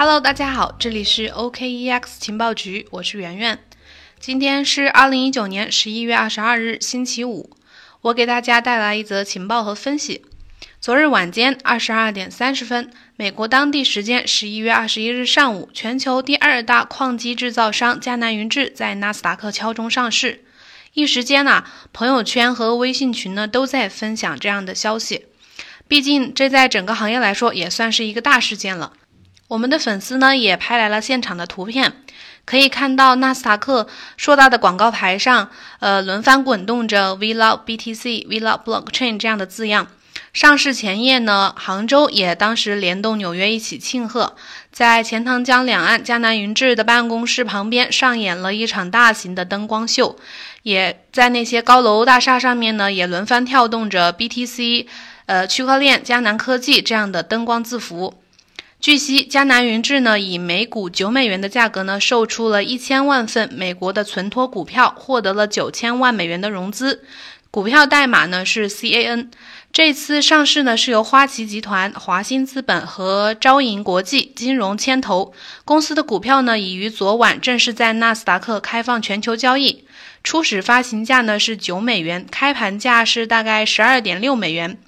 Hello，大家好，这里是 OKEX 情报局，我是圆圆。今天是二零一九年十一月二十二日，星期五。我给大家带来一则情报和分析。昨日晚间二十二点三十分，美国当地时间十一月二十一日上午，全球第二大矿机制造商迦南云智在纳斯达克敲钟上市。一时间呢，朋友圈和微信群呢都在分享这样的消息。毕竟这在整个行业来说也算是一个大事件了。我们的粉丝呢也拍来了现场的图片，可以看到纳斯达克硕大的广告牌上，呃，轮番滚动着 “We love BTC, We love Blockchain” 这样的字样。上市前夜呢，杭州也当时联动纽约一起庆贺，在钱塘江两岸江南云智的办公室旁边上演了一场大型的灯光秀，也在那些高楼大厦上面呢也轮番跳动着 BTC、呃区块链、江南科技这样的灯光字符。据悉，迦南云智呢以每股九美元的价格呢售出了一千万份美国的存托股票，获得了九千万美元的融资。股票代码呢是 CAN。这次上市呢是由花旗集团、华兴资本和招银国际金融牵头。公司的股票呢已于昨晚正式在纳斯达克开放全球交易。初始发行价呢是九美元，开盘价是大概十二点六美元。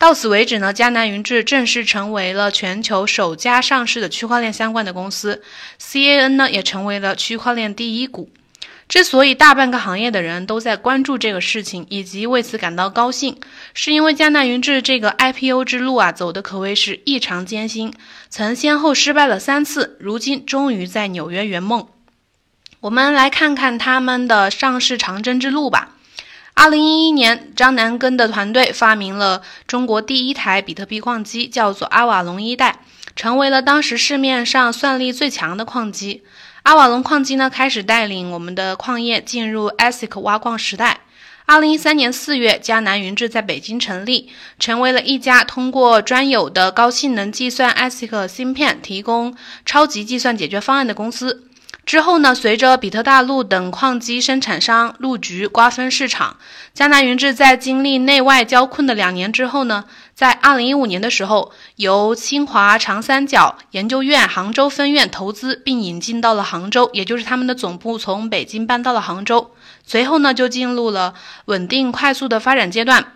到此为止呢，迦南云智正式成为了全球首家上市的区块链相关的公司，CAN 呢也成为了区块链第一股。之所以大半个行业的人都在关注这个事情，以及为此感到高兴，是因为迦南云智这个 IPO 之路啊走的可谓是异常艰辛，曾先后失败了三次，如今终于在纽约圆梦。我们来看看他们的上市长征之路吧。二零一一年，张南根的团队发明了中国第一台比特币矿机，叫做阿瓦隆一代，成为了当时市面上算力最强的矿机。阿瓦隆矿机呢，开始带领我们的矿业进入 ASIC 挖矿时代。二零一三年四月，迦南云智在北京成立，成为了一家通过专有的高性能计算 ASIC 芯片，提供超级计算解决方案的公司。之后呢，随着比特大陆等矿机生产商入局瓜分市场，迦南云智在经历内外交困的两年之后呢，在二零一五年的时候，由清华长三角研究院杭州分院投资并引进到了杭州，也就是他们的总部从北京搬到了杭州。随后呢，就进入了稳定快速的发展阶段。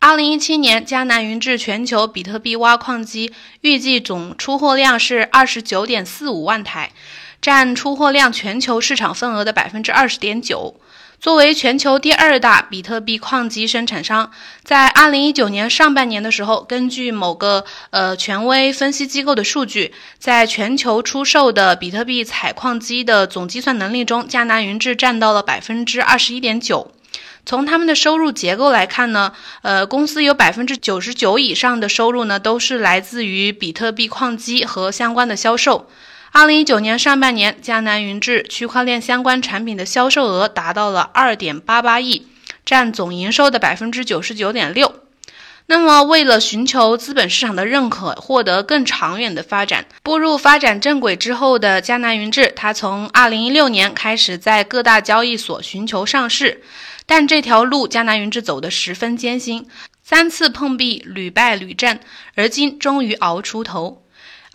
二零一七年，迦南云智全球比特币挖矿机预计总出货量是二十九点四五万台。占出货量全球市场份额的百分之二十点九。作为全球第二大比特币矿机生产商，在二零一九年上半年的时候，根据某个呃权威分析机构的数据，在全球出售的比特币采矿机的总计算能力中，迦南云智占到了百分之二十一点九。从他们的收入结构来看呢，呃，公司有百分之九十九以上的收入呢，都是来自于比特币矿机和相关的销售。二零一九年上半年，江南云智区块链相关产品的销售额达到了二点八八亿，占总营收的百分之九十九点六。那么，为了寻求资本市场的认可，获得更长远的发展，步入发展正轨之后的江南云智，它从二零一六年开始在各大交易所寻求上市，但这条路江南云智走得十分艰辛，三次碰壁，屡败屡战，而今终于熬出头。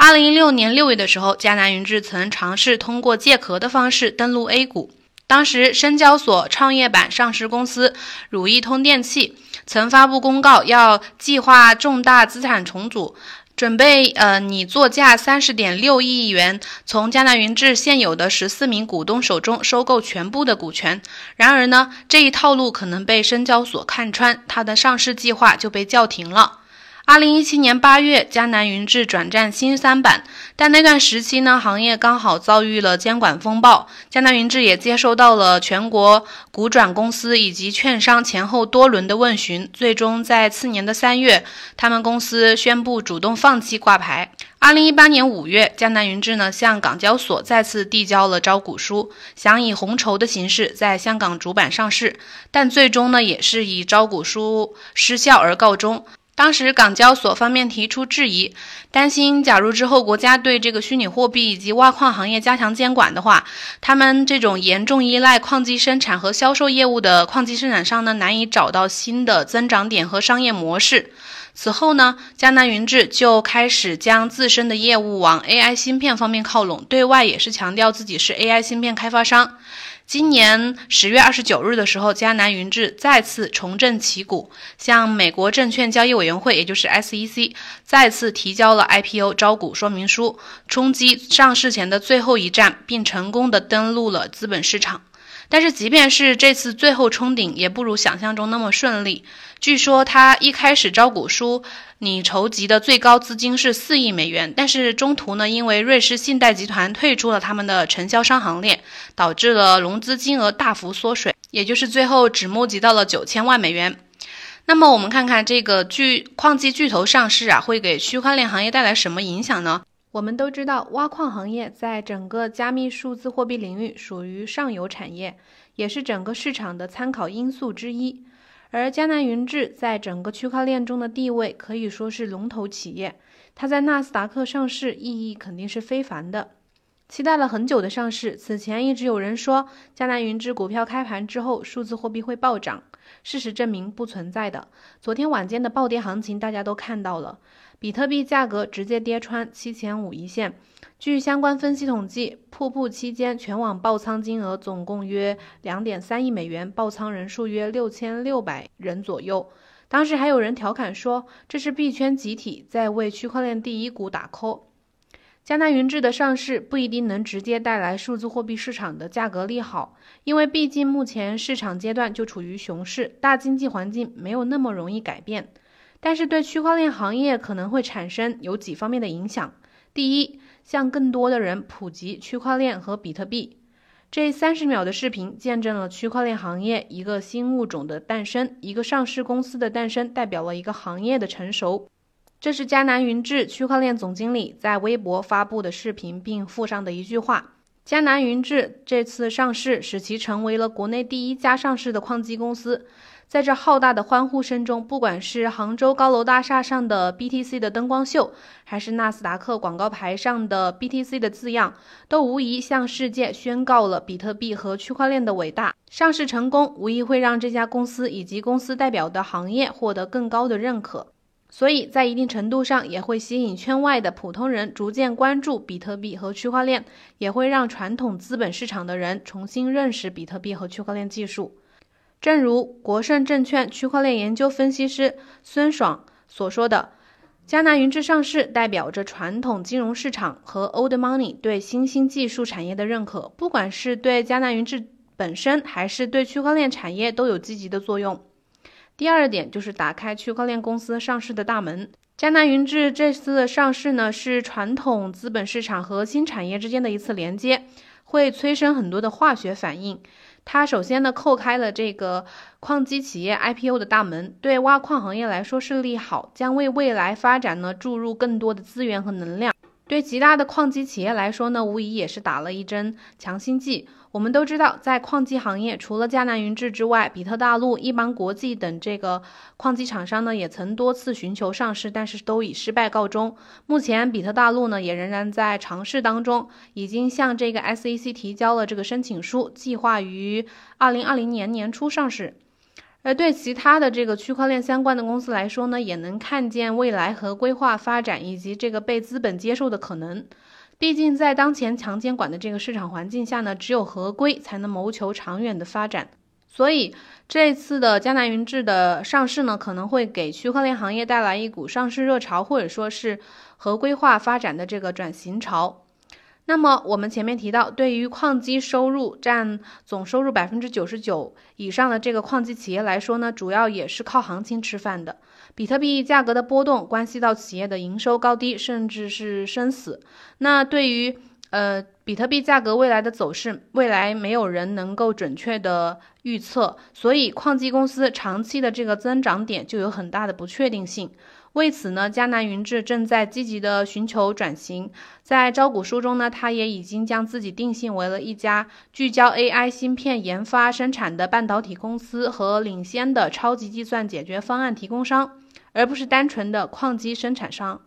二零一六年六月的时候，迦南云智曾尝试通过借壳的方式登陆 A 股。当时，深交所创业板上市公司汝意通电器曾发布公告，要计划重大资产重组，准备呃拟作价三十点六亿元从迦南云智现有的十四名股东手中收购全部的股权。然而呢，这一套路可能被深交所看穿，它的上市计划就被叫停了。二零一七年八月，迦南云智转战新三板，但那段时期呢，行业刚好遭遇了监管风暴，迦南云智也接收到了全国股转公司以及券商前后多轮的问询，最终在次年的三月，他们公司宣布主动放弃挂牌。二零一八年五月，迦南云智呢向港交所再次递交了招股书，想以红筹的形式在香港主板上市，但最终呢也是以招股书失效而告终。当时港交所方面提出质疑，担心假如之后国家对这个虚拟货币以及挖矿行业加强监管的话，他们这种严重依赖矿机生产和销售业务的矿机生产商呢，难以找到新的增长点和商业模式。此后呢，江南云智就开始将自身的业务往 AI 芯片方面靠拢，对外也是强调自己是 AI 芯片开发商。今年十月二十九日的时候，迦南云智再次重振旗鼓，向美国证券交易委员会，也就是 SEC，再次提交了 IPO 招股说明书，冲击上市前的最后一站，并成功的登陆了资本市场。但是，即便是这次最后冲顶，也不如想象中那么顺利。据说他一开始招股书拟筹集的最高资金是四亿美元，但是中途呢，因为瑞士信贷集团退出了他们的承销商行列，导致了融资金额大幅缩水，也就是最后只募集到了九千万美元。那么我们看看这个巨矿机巨头上市啊，会给区块链行业带来什么影响呢？我们都知道，挖矿行业在整个加密数字货币领域属于上游产业，也是整个市场的参考因素之一。而迦南云智在整个区块链中的地位可以说是龙头企业，它在纳斯达克上市意义肯定是非凡的。期待了很久的上市，此前一直有人说迦南云智股票开盘之后数字货币会暴涨，事实证明不存在的。昨天晚间的暴跌行情大家都看到了，比特币价格直接跌穿七千五一线。据相关分析统计，瀑布期间全网爆仓金额总共约两点三亿美元，爆仓人数约六千六百人左右。当时还有人调侃说，这是币圈集体在为区块链第一股打 call。迦南云智的上市不一定能直接带来数字货币市场的价格利好，因为毕竟目前市场阶段就处于熊市，大经济环境没有那么容易改变。但是对区块链行业可能会产生有几方面的影响。第一，向更多的人普及区块链和比特币。这三十秒的视频见证了区块链行业一个新物种的诞生，一个上市公司的诞生，代表了一个行业的成熟。这是迦南云智区块链总经理在微博发布的视频，并附上的一句话。迦南云智这次上市，使其成为了国内第一家上市的矿机公司。在这浩大的欢呼声中，不管是杭州高楼大厦上的 BTC 的灯光秀，还是纳斯达克广告牌上的 BTC 的字样，都无疑向世界宣告了比特币和区块链的伟大。上市成功，无疑会让这家公司以及公司代表的行业获得更高的认可，所以在一定程度上也会吸引圈外的普通人逐渐关注比特币和区块链，也会让传统资本市场的人重新认识比特币和区块链技术。正如国盛证券区块链研究分析师孙爽所说的，迦南云智上市代表着传统金融市场和 old money 对新兴技术产业的认可，不管是对迦南云智本身，还是对区块链产业都有积极的作用。第二点就是打开区块链公司上市的大门。迦南云智这次的上市呢，是传统资本市场和新产业之间的一次连接，会催生很多的化学反应。它首先呢，扣开了这个矿机企业 IPO 的大门，对挖矿行业来说是利好，将为未来发展呢注入更多的资源和能量。对极大的矿机企业来说呢，无疑也是打了一针强心剂。我们都知道，在矿机行业，除了迦南云智之外，比特大陆、一邦国际等这个矿机厂商呢，也曾多次寻求上市，但是都以失败告终。目前，比特大陆呢，也仍然在尝试当中，已经向这个 SEC 提交了这个申请书，计划于二零二零年年初上市。而对其他的这个区块链相关的公司来说呢，也能看见未来和规划发展以及这个被资本接受的可能。毕竟在当前强监管的这个市场环境下呢，只有合规才能谋求长远的发展。所以这次的江南云智的上市呢，可能会给区块链行业带来一股上市热潮，或者说是合规化发展的这个转型潮。那么我们前面提到，对于矿机收入占总收入百分之九十九以上的这个矿机企业来说呢，主要也是靠行情吃饭的。比特币价格的波动关系到企业的营收高低，甚至是生死。那对于呃比特币价格未来的走势，未来没有人能够准确的预测，所以矿机公司长期的这个增长点就有很大的不确定性。为此呢，迦南云智正在积极的寻求转型。在招股书中呢，他也已经将自己定性为了一家聚焦 AI 芯片研发生产的半导体公司和领先的超级计算解决方案提供商。而不是单纯的矿机生产商。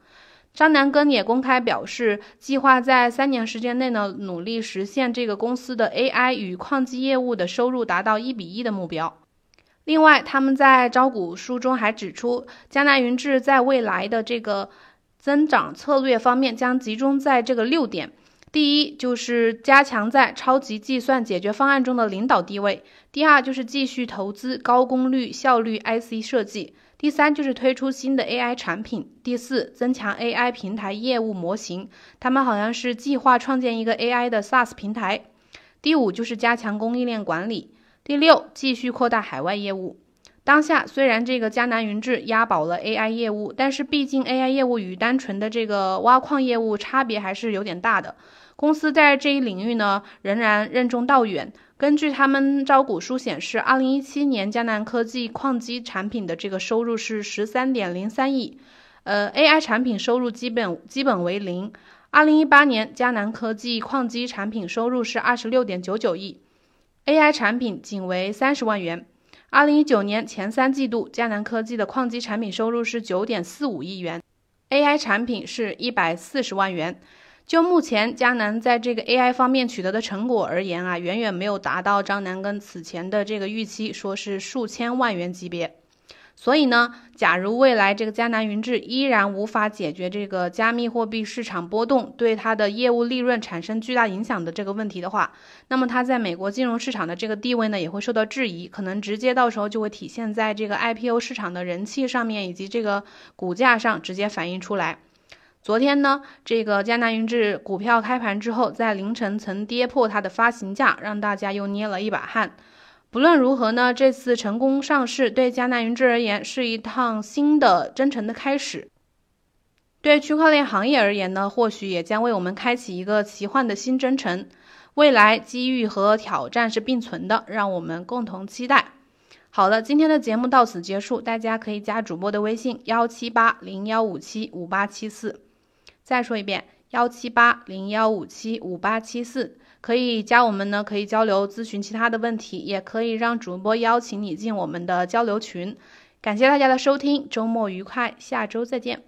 张南根也公开表示，计划在三年时间内呢，努力实现这个公司的 AI 与矿机业务的收入达到一比一的目标。另外，他们在招股书中还指出，江南云智在未来的这个增长策略方面将集中在这个六点：第一，就是加强在超级计算解决方案中的领导地位；第二，就是继续投资高功率效率 IC 设计。第三就是推出新的 AI 产品，第四增强 AI 平台业务模型，他们好像是计划创建一个 AI 的 SaaS 平台。第五就是加强供应链管理，第六继续扩大海外业务。当下虽然这个迦南云智押宝了 AI 业务，但是毕竟 AI 业务与单纯的这个挖矿业务差别还是有点大的。公司在这一领域呢，仍然任重道远。根据他们招股书显示，二零一七年江南科技矿机产品的这个收入是十三点零三亿，呃，AI 产品收入基本基本为零。二零一八年江南科技矿机产品收入是二十六点九九亿，AI 产品仅为三十万元。二零一九年前三季度，迦南科技的矿机产品收入是九点四五亿元，AI 产品是一百四十万元。就目前迦南在这个 AI 方面取得的成果而言啊，远远没有达到张南根此前的这个预期，说是数千万元级别。所以呢，假如未来这个迦南云智依然无法解决这个加密货币市场波动对它的业务利润产生巨大影响的这个问题的话，那么它在美国金融市场的这个地位呢，也会受到质疑，可能直接到时候就会体现在这个 IPO 市场的人气上面，以及这个股价上直接反映出来。昨天呢，这个江南云智股票开盘之后，在凌晨曾跌破它的发行价，让大家又捏了一把汗。不论如何呢，这次成功上市对江南云智而言是一趟新的征程的开始。对区块链行业而言呢，或许也将为我们开启一个奇幻的新征程。未来机遇和挑战是并存的，让我们共同期待。好了，今天的节目到此结束，大家可以加主播的微信幺七八零幺五七五八七四。再说一遍，幺七八零幺五七五八七四，可以加我们呢，可以交流咨询其他的问题，也可以让主播邀请你进我们的交流群。感谢大家的收听，周末愉快，下周再见。